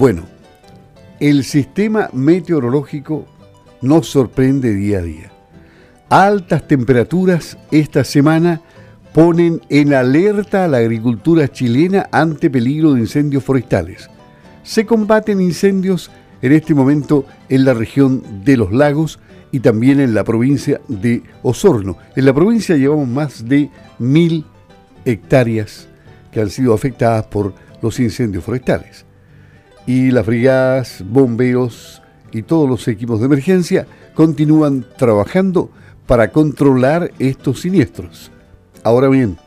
Bueno, el sistema meteorológico nos sorprende día a día. Altas temperaturas esta semana ponen en alerta a la agricultura chilena ante peligro de incendios forestales. Se combaten incendios en este momento en la región de los lagos y también en la provincia de Osorno. En la provincia llevamos más de mil hectáreas que han sido afectadas por los incendios forestales. Y las brigadas, bomberos y todos los equipos de emergencia continúan trabajando para controlar estos siniestros. Ahora bien,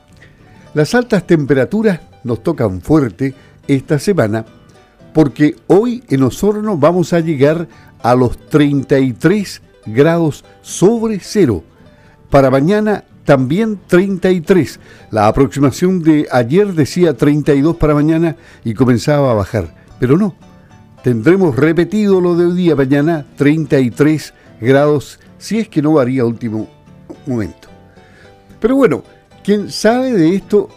las altas temperaturas nos tocan fuerte esta semana porque hoy en Osorno vamos a llegar a los 33 grados sobre cero. Para mañana también 33. La aproximación de ayer decía 32 para mañana y comenzaba a bajar. Pero no, tendremos repetido lo de hoy día mañana 33 grados si es que no varía último momento. Pero bueno, quien sabe de esto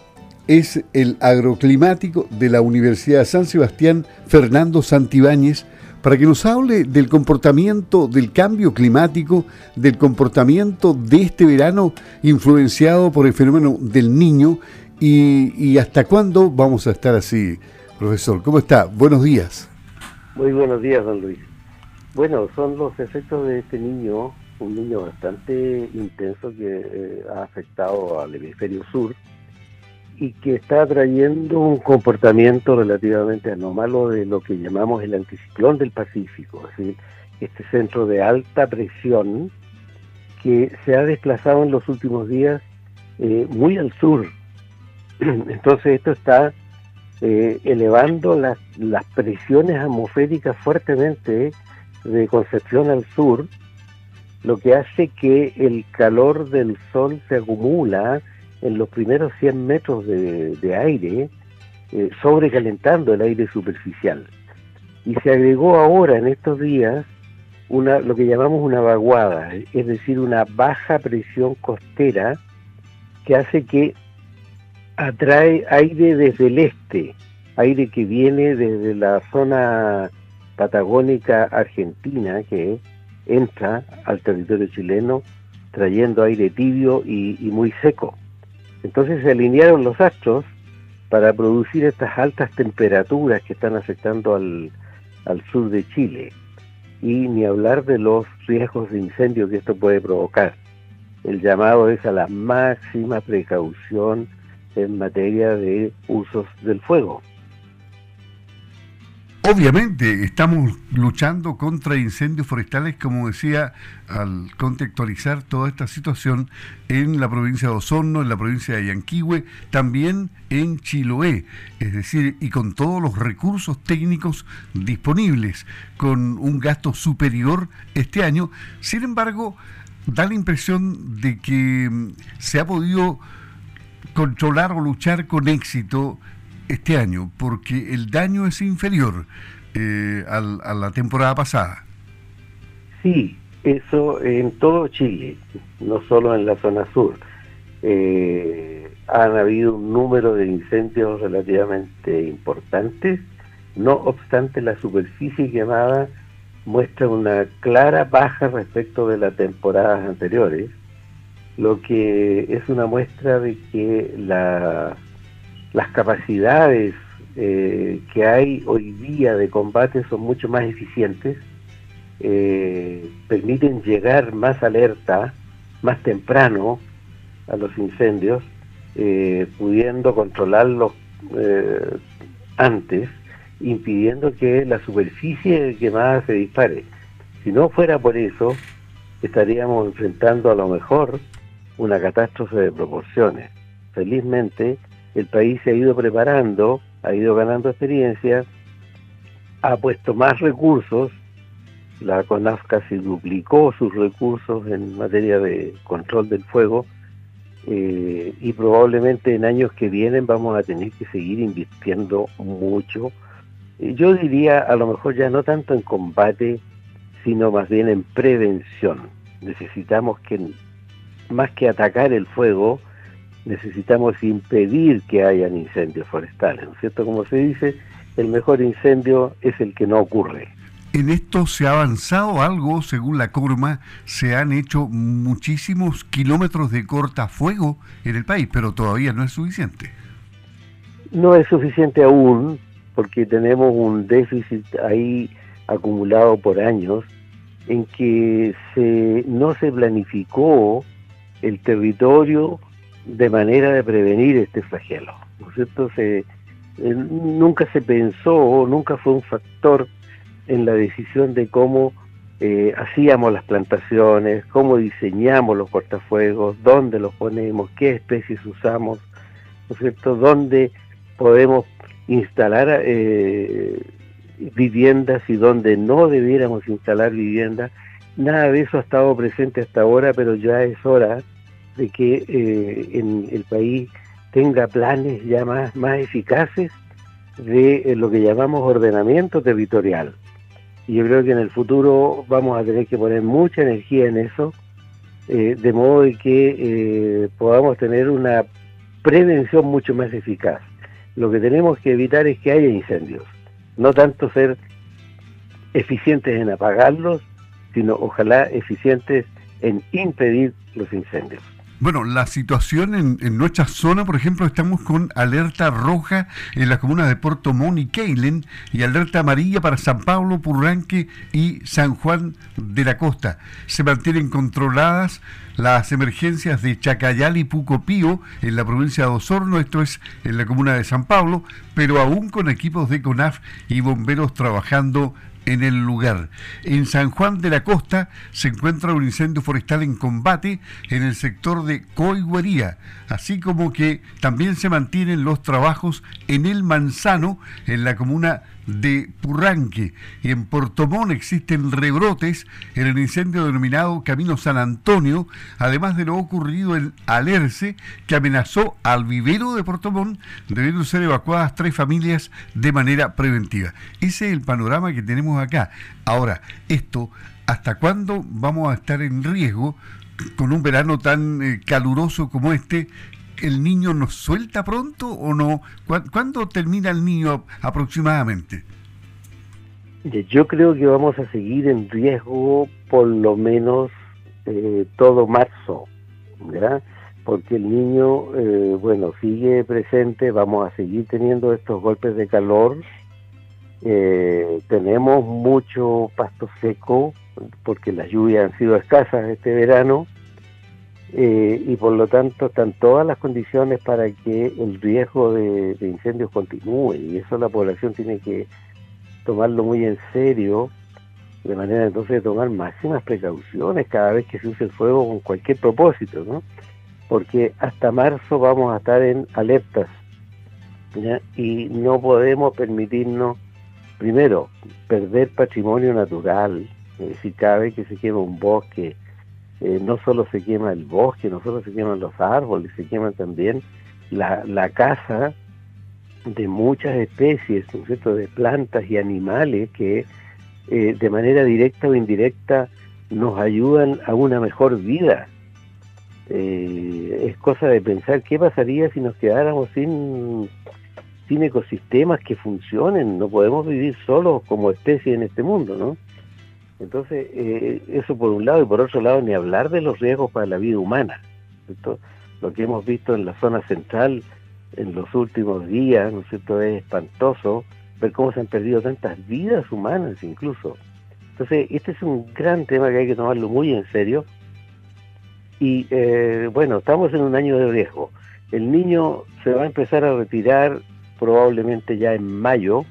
es el agroclimático de la Universidad de San Sebastián, Fernando Santibáñez, para que nos hable del comportamiento del cambio climático, del comportamiento de este verano influenciado por el fenómeno del niño y, hasta cuándo vamos a estar así, profesor. ¿Cómo está? Buenos días. Muy buenos días, don Luis. Bueno, son los efectos de este niño, un niño bastante intenso que eh, ha afectado al hemisferio sur y que está trayendo un comportamiento relativamente anómalo de lo que llamamos el anticiclón del Pacífico, es decir, este centro de alta presión que se ha desplazado en los últimos días eh, muy al sur. Entonces esto está eh, elevando las, las presiones atmosféricas fuertemente de Concepción al sur, lo que hace que el calor del sol se acumula en los primeros 100 metros de, aire, eh, sobrecalentando el aire superficial. Y se agregó ahora, en estos días, una, lo que llamamos una vaguada, es decir, una baja presión costera que hace que atrae aire desde el este, aire que viene desde la zona patagónica argentina, que entra al territorio chileno trayendo aire tibio y muy seco. Entonces se alinearon los astros para producir estas altas temperaturas que están afectando al, sur de Chile. Y ni hablar de los riesgos de incendio que esto puede provocar. El llamado es a la máxima precaución en materia de usos del fuego. Obviamente estamos luchando contra incendios forestales, como decía, al contextualizar toda esta situación en la provincia de Osorno, en la provincia de Yanquihue, también en Chiloé, es decir, y con todos los recursos técnicos disponibles, con un gasto superior este año. Sin embargo, da la impresión de que mm, se ha podido controlar o luchar con éxito este año, porque el daño es inferior eh, a la temporada pasada. Sí, eso en todo Chile, no solo en la zona sur. Eh, han habido un número de incendios relativamente importantes, no obstante la superficie quemada muestra una clara baja respecto de las temporadas anteriores, lo que es una muestra de que la las capacidades eh, que hay hoy día de combate son mucho más eficientes, eh, permiten llegar más alerta, más temprano a los incendios, eh, pudiendo controlarlos antes, impidiendo que la superficie quemada se dispare. Si no fuera por eso, estaríamos enfrentando a lo mejor una catástrofe de proporciones. Felizmente, el país se ha ido preparando, ha ido ganando experiencia, ha puesto más recursos, la CONAF casi duplicó sus recursos en materia de control del fuego eh, y probablemente en años que vienen vamos a tener que seguir invirtiendo mucho. Yo diría a lo mejor ya no tanto en combate, sino más bien en prevención. Necesitamos que más que atacar el fuego, necesitamos impedir que hayan incendios forestales, ¿no es cierto? Como se dice, el mejor incendio es el que no ocurre. En esto se ha avanzado algo, según la Corma, se han hecho muchísimos kilómetros de cortafuego en el país, pero todavía no es suficiente. No es suficiente aún, porque tenemos un déficit ahí acumulado por años, en que se, no se planificó el territorio de manera de prevenir este flagelo. ¿no es cierto? Eh, nunca se pensó, nunca fue un factor en la decisión de cómo eh, hacíamos las plantaciones, cómo diseñamos los cortafuegos, dónde los ponemos, qué especies usamos, ¿no es cierto?, dónde podemos instalar eh, viviendas y dónde no debiéramos instalar viviendas. Nada de eso ha estado presente hasta ahora, pero ya es hora de que eh, el país tenga planes ya más, más eficaces de lo que llamamos ordenamiento territorial y yo creo que en el futuro vamos a tener que poner mucha energía en eso, eh, de modo de que eh, podamos tener una prevención mucho más eficaz. Lo que tenemos que evitar es que haya incendios, no tanto ser eficientes en apagarlos, sino ojalá eficientes en impedir los incendios. Bueno, la situación en, nuestra zona, por ejemplo, estamos con alerta roja en las comunas de Puerto Montt y Keilen y alerta amarilla para San Pablo, Purranque y San Juan de la Costa. Se mantienen controladas las emergencias de Chacayal y Pucopío en la provincia de Osorno, esto es en la comuna de San Pablo, pero aún con equipos de CONAF y bomberos trabajando en el lugar. En San Juan de la Costa se encuentra un incendio forestal en combate en el sector de Coiguería, así como que también se mantienen los trabajos en el Manzano, en la comuna de Purranque. Y en Portomón existen rebrotes en el incendio denominado Camino San Antonio, además de lo ocurrido en Alerce, que amenazó al vivero de Portomón, debiendo ser evacuadas tres familias de manera preventiva. Ese es el panorama que tenemos acá. Ahora, esto, ¿hasta cuándo vamos a estar en riesgo? con un verano tan eh, caluroso como este, el niño nos suelta pronto o no? ¿Cuándo termina el niño aproximadamente? Yo creo que vamos a seguir en riesgo por lo menos eh, todo marzo, ¿verdad? Porque el niño, eh, bueno, sigue presente, vamos a seguir teniendo estos golpes de calor, eh, tenemos mucho pasto seco, porque las lluvias han sido escasas este verano, eh, y por lo tanto están todas las condiciones para que el riesgo de, incendios continúe y eso la población tiene que tomarlo muy en serio de manera entonces de tomar máximas precauciones cada vez que se use el fuego con cualquier propósito, ¿no? Porque hasta marzo vamos a estar en alertas y no podemos permitirnos, primero, perder patrimonio natural, es decir, cada vez que se quema un bosque, eh, no solo se quema el bosque, no solo se queman los árboles, se quema también la, la casa de muchas especies, ¿no de plantas y animales que eh, de manera directa o indirecta nos ayudan a una mejor vida. Eh, es cosa de pensar qué pasaría si nos quedáramos sin, sin ecosistemas que funcionen. No podemos vivir solos como especie en este mundo, ¿no? Entonces, eh, eso por un lado, y por otro lado, ni hablar de los riesgos para la vida humana. Lo que hemos visto en la zona central en los últimos días, ¿no es cierto?, es espantoso ver cómo se han perdido tantas vidas humanas incluso. Entonces, este es un gran tema que hay que tomarlo muy en serio. Y eh, bueno, estamos en un año de riesgo. El niño se va a empezar a retirar probablemente ya en mayo,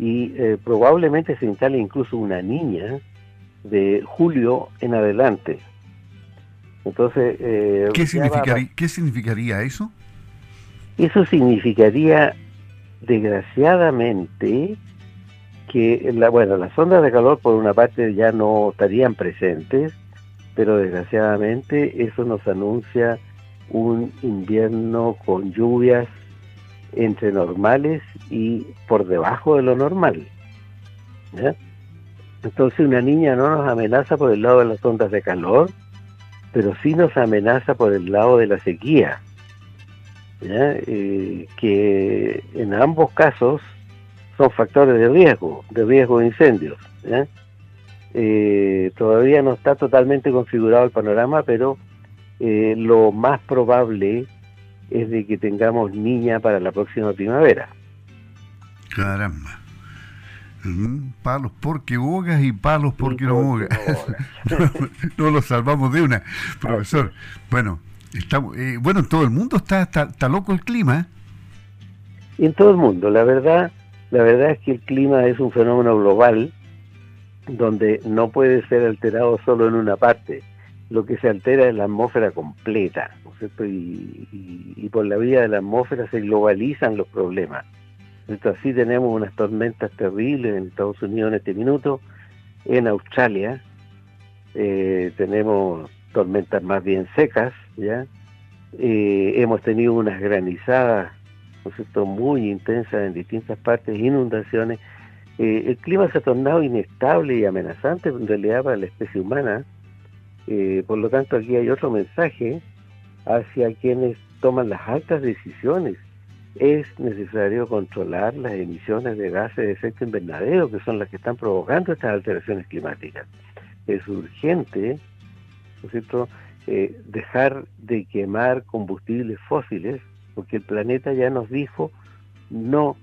y eh, probablemente se instale incluso una niña de julio en adelante. Entonces, eh, ¿Qué, significaría, ¿Qué significaría eso? Eso significaría, desgraciadamente, que la, bueno, las ondas de calor por una parte ya no estarían presentes, pero desgraciadamente eso nos anuncia un invierno con lluvias entre normales y por debajo de lo normal. Entonces una niña no nos amenaza por el lado de las ondas de calor, pero sí nos amenaza por el lado de la sequía, eh, que en ambos casos son factores de riesgo, de riesgo de incendios. Eh, todavía no está totalmente configurado el panorama, pero eh, lo más probable es de que tengamos niña para la próxima primavera. Caramba. palos porque bogas y palos porque no bogas. No, lo salvamos de una, profesor. Bueno, estamos, eh, bueno, en todo el mundo está, está, loco el clima. En todo el mundo, la verdad, la verdad es que el clima es un fenómeno global donde no puede ser alterado solo en una parte. Lo que se altera es la atmósfera completa, ¿no es cierto? Y, por la vía de la atmósfera se globalizan los problemas. Entonces, así tenemos unas tormentas terribles en Estados Unidos en este minuto, en Australia eh, tenemos tormentas más bien secas, ¿ya? Eh, hemos tenido unas granizadas, ¿no es cierto?, muy intensas en distintas partes, inundaciones, eh, el clima se ha tornado inestable y amenazante en realidad para la especie humana. Eh, por lo tanto, aquí hay otro mensaje hacia quienes toman las altas decisiones. Es necesario controlar las emisiones de gases de efecto invernadero, que son las que están provocando estas alteraciones climáticas. Es urgente, ¿no es cierto?, eh, dejar de quemar combustibles fósiles, porque el planeta ya nos dijo no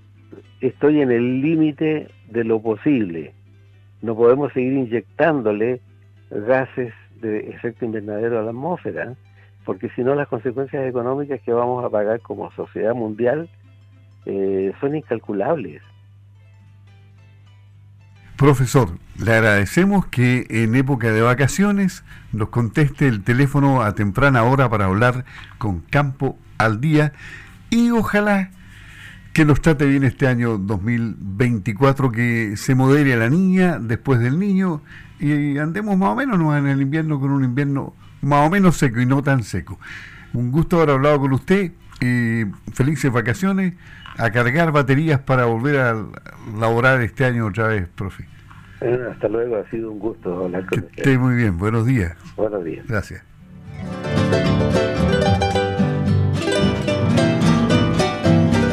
estoy en el límite de lo posible. No podemos seguir inyectándole gases de efecto invernadero a la atmósfera, porque si no las consecuencias económicas que vamos a pagar como sociedad mundial eh, son incalculables. Profesor, le agradecemos que en época de vacaciones nos conteste el teléfono a temprana hora para hablar con Campo al Día y ojalá que nos trate bien este año 2024, que se modere a la niña después del niño y andemos más o menos en el invierno con un invierno más o menos seco y no tan seco. Un gusto haber hablado con usted y felices vacaciones, a cargar baterías para volver a laborar este año otra vez, profe. hasta luego, ha sido un gusto hablar con que Esté muy bien, buenos días. Buenos días. Gracias.